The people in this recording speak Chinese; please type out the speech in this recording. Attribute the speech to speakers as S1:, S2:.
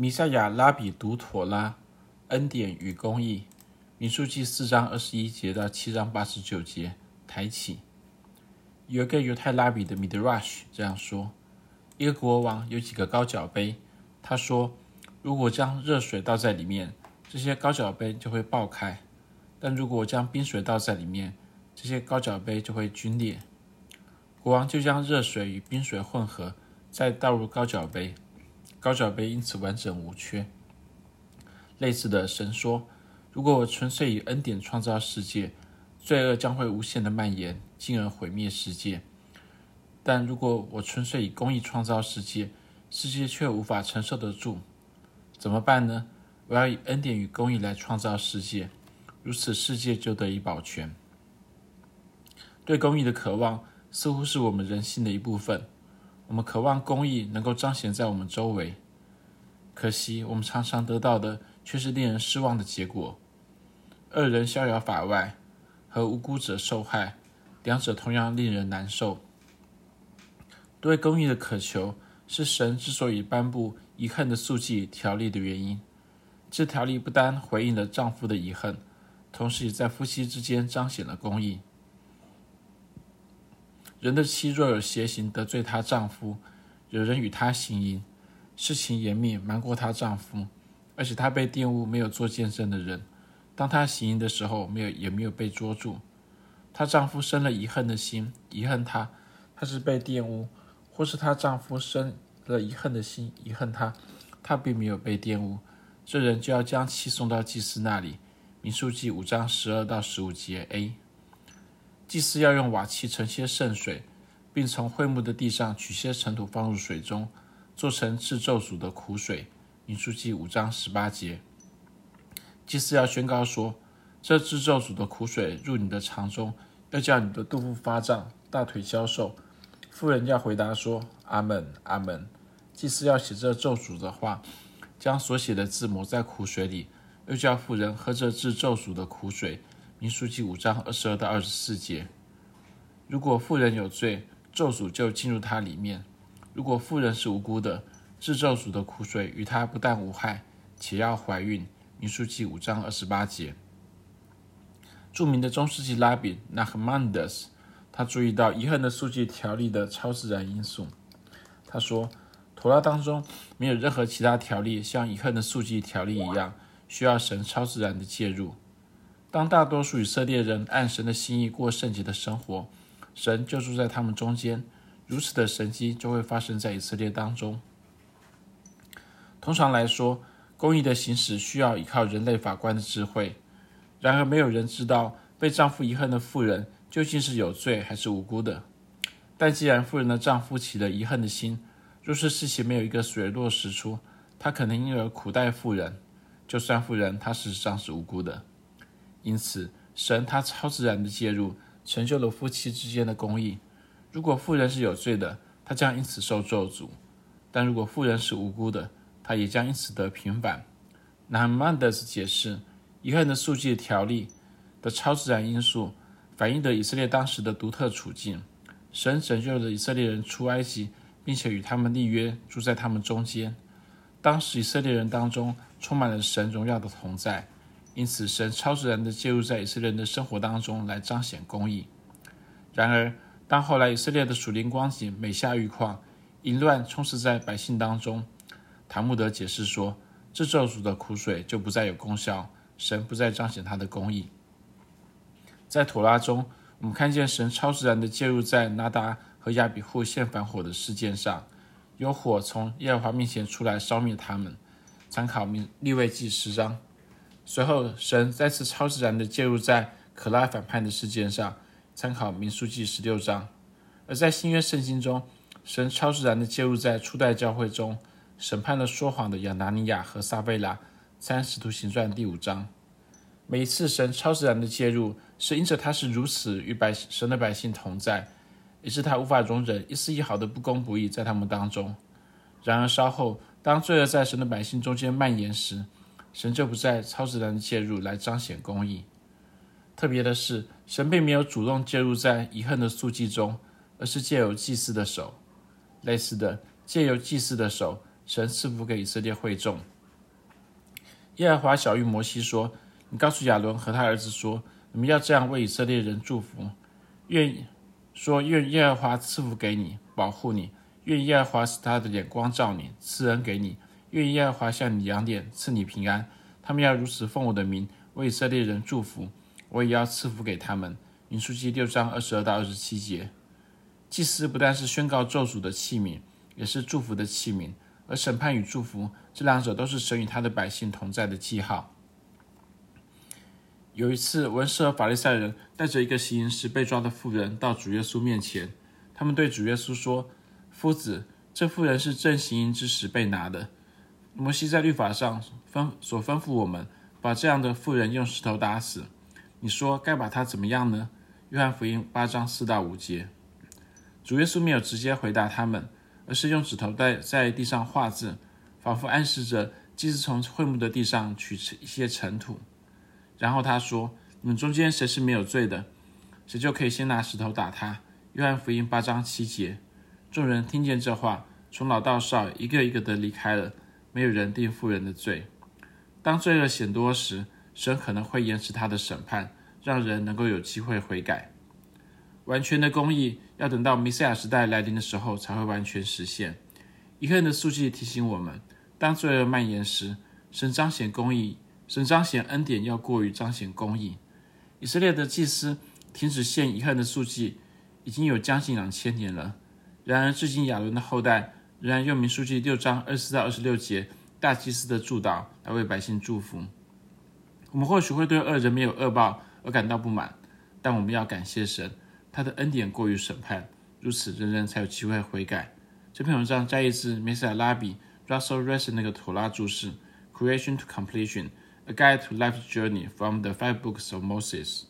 S1: 弥赛亚拉比读妥拉，恩典与公义。民数记四章二十一节到七章八十九节，抬起。有一个犹太拉比的 Midrash 这样说：一个国王有几个高脚杯，他说，如果将热水倒在里面，这些高脚杯就会爆开；但如果将冰水倒在里面，这些高脚杯就会龟裂。国王就将热水与冰水混合，再倒入高脚杯，高脚杯因此完整无缺。类似的，神说：“如果我纯粹以恩典创造世界，罪恶将会无限的蔓延，进而毁灭世界；但如果我纯粹以公义创造世界，世界却无法承受得住。怎么办呢？我要以恩典与公义来创造世界，如此世界就得以保全。对公义的渴望。”似乎是我们人性的一部分。我们渴望公义能够彰显在我们周围，可惜我们常常得到的却是令人失望的结果：恶人逍遥法外，和无辜者受害，两者同样令人难受。对公义的渴求是神之所以颁布遗恨的诉祭条例的原因。这条例不单回应了丈夫的遗恨，同时也在夫妻之间彰显了公义。人的妻若有邪行得罪她丈夫，有人与她行淫，事情严密瞒过她丈夫，而且她被玷污没有做见证的人，当她行淫的时候没有也没有被捉住，她丈夫生了遗恨的心，遗恨她，她是被玷污，或是她丈夫生了遗恨的心，遗恨她，她并没有被玷污，这人就要将妻送到祭司那里。民数记五章十二到十五节 A。祭司要用瓦器盛些圣水，并从会幕的地上取些尘土放入水中，做成治咒诅的苦水。民数记五章十八节。祭司要宣告说：这治咒诅的苦水入你的肠中，要叫你的肚腹发胀，大腿消瘦。妇人要回答说：阿门，阿门。祭司要写这咒诅的话，将所写的字抹在苦水里，又叫妇人喝这治咒诅的苦水。民数记五章二十二到二十四节：如果妇人有罪，咒诅就进入她里面；如果妇人是无辜的，治咒诅的苦水与她不但无害，且要怀孕。民数记五章二十八节。著名的中世纪拉比 Nachmanides，他注意到遗恨的诉祭条例的超自然因素。他说，妥拉当中没有任何其他条例像遗恨的诉祭条例一样，需要神超自然的介入。当大多数以色列人按神的心意过圣洁的生活，神就住在他们中间，如此的神迹就会发生在以色列当中。通常来说，公义的行使需要依靠人类法官的智慧。然而，没有人知道被丈夫遗恨的妇人究竟是有罪还是无辜的。但既然妇人的丈夫起了遗恨的心，若是事情没有一个水落石出，他可能因而苦待妇人，就算妇人她事实上是无辜的。因此，神他超自然的介入，成就了夫妻之间的公义。如果妇人是有罪的，她将因此受咒诅；但如果妇人是无辜的，她也将因此得平反。南曼德斯解释，遗憾的数据条例的超自然因素，反映了以色列当时的独特处境。神拯救了以色列人出埃及，并且与他们立约，住在他们中间。当时以色列人当中充满了神荣耀的同在。因此，神超自然地介入在以色列人的生活当中，来彰显公义。然而，当后来以色列的属灵光景每下愈况，淫乱充斥在百姓当中，塔木德解释说，这咒诅的苦水就不再有功效，神不再彰显他的公义。在妥拉中，我们看见神超自然地介入在拿达和亚比户献反火的事件上，有火从耶和华面前出来烧灭他们。参考利未记十章。随后，神再次超自然地介入在可拉反叛的事件上，参考民数记十六章；而在新约圣经中，神超自然地介入在初代教会中，审判了说谎的亚拿尼亚和撒贝拉，参使徒行传第五章。每一次神超自然的介入，是因着他是如此与百神的百姓同在，也是他无法容忍一丝一毫的不公不义在他们当中。然而稍后，当罪恶在神的百姓中间蔓延时，神就不再超自然的介入来彰显公义。特别的是，神并没有主动介入在遗恨的诉祭中，而是借由祭司的手。类似的，借由祭司的手神赐福给以色列会众。耶和华晓諭摩西说：“你告诉亚伦和他儿子说，你们要这样为以色列人祝福，愿说愿耶和华赐福给你，保护你；愿耶和华使他的眼光照你，赐恩给你；愿耶和华向你扬脸，赐你平安。他们要如此奉我的名为以色列人祝福，我也要赐福给他们。”民数记六章二十二到二十七节。祭司不但是宣告咒诅的器皿，也是祝福的器皿。而审判与祝福这两者都是神与他的百姓同在的记号。有一次，文士和法利赛人带着一个行淫时被抓的妇人到主耶稣面前，他们对主耶稣说：“夫子，这妇人是正行淫之时被拿的。摩西在律法上吩所吩咐我们，把这样的妇人用石头打死。你说该把她怎么样呢？”约翰福音八章四到五节。主耶稣没有直接回答他们，而是用指头在在地上画字，仿佛暗示着祭司从会幕的地上取一些尘土。然后他说：“你们中间谁是没有罪的，谁就可以先拿石头打他。”约翰福音八章七节。众人听见这话，从老到少一个一个的离开了，没有人定富人的罪。当罪恶显多时，神可能会延迟他的审判，让人能够有机会悔改。完全的公义要等到弥赛亚时代来临的时候才会完全实现。以克恩的诉记提醒我们，当罪恶蔓延时，神彰显公义，神彰显恩典要过于彰显公义。以色列的祭司停止献以克恩的诉记已经有将近两千年了，然而至今亚伦的后代仍然用民数记六章二十四到二十六节大祭司的祝祷来为百姓祝福。我们或许会对恶人没有恶报而感到不满，但我们要感谢神。他的恩典过于审判，如此人人才有机会悔改。这篇文章摘自梅塞拉比 Russell Ressler 那个妥拉注释，《Creation to Completion: A Guide to Life's Journey from the Five Books of Moses》。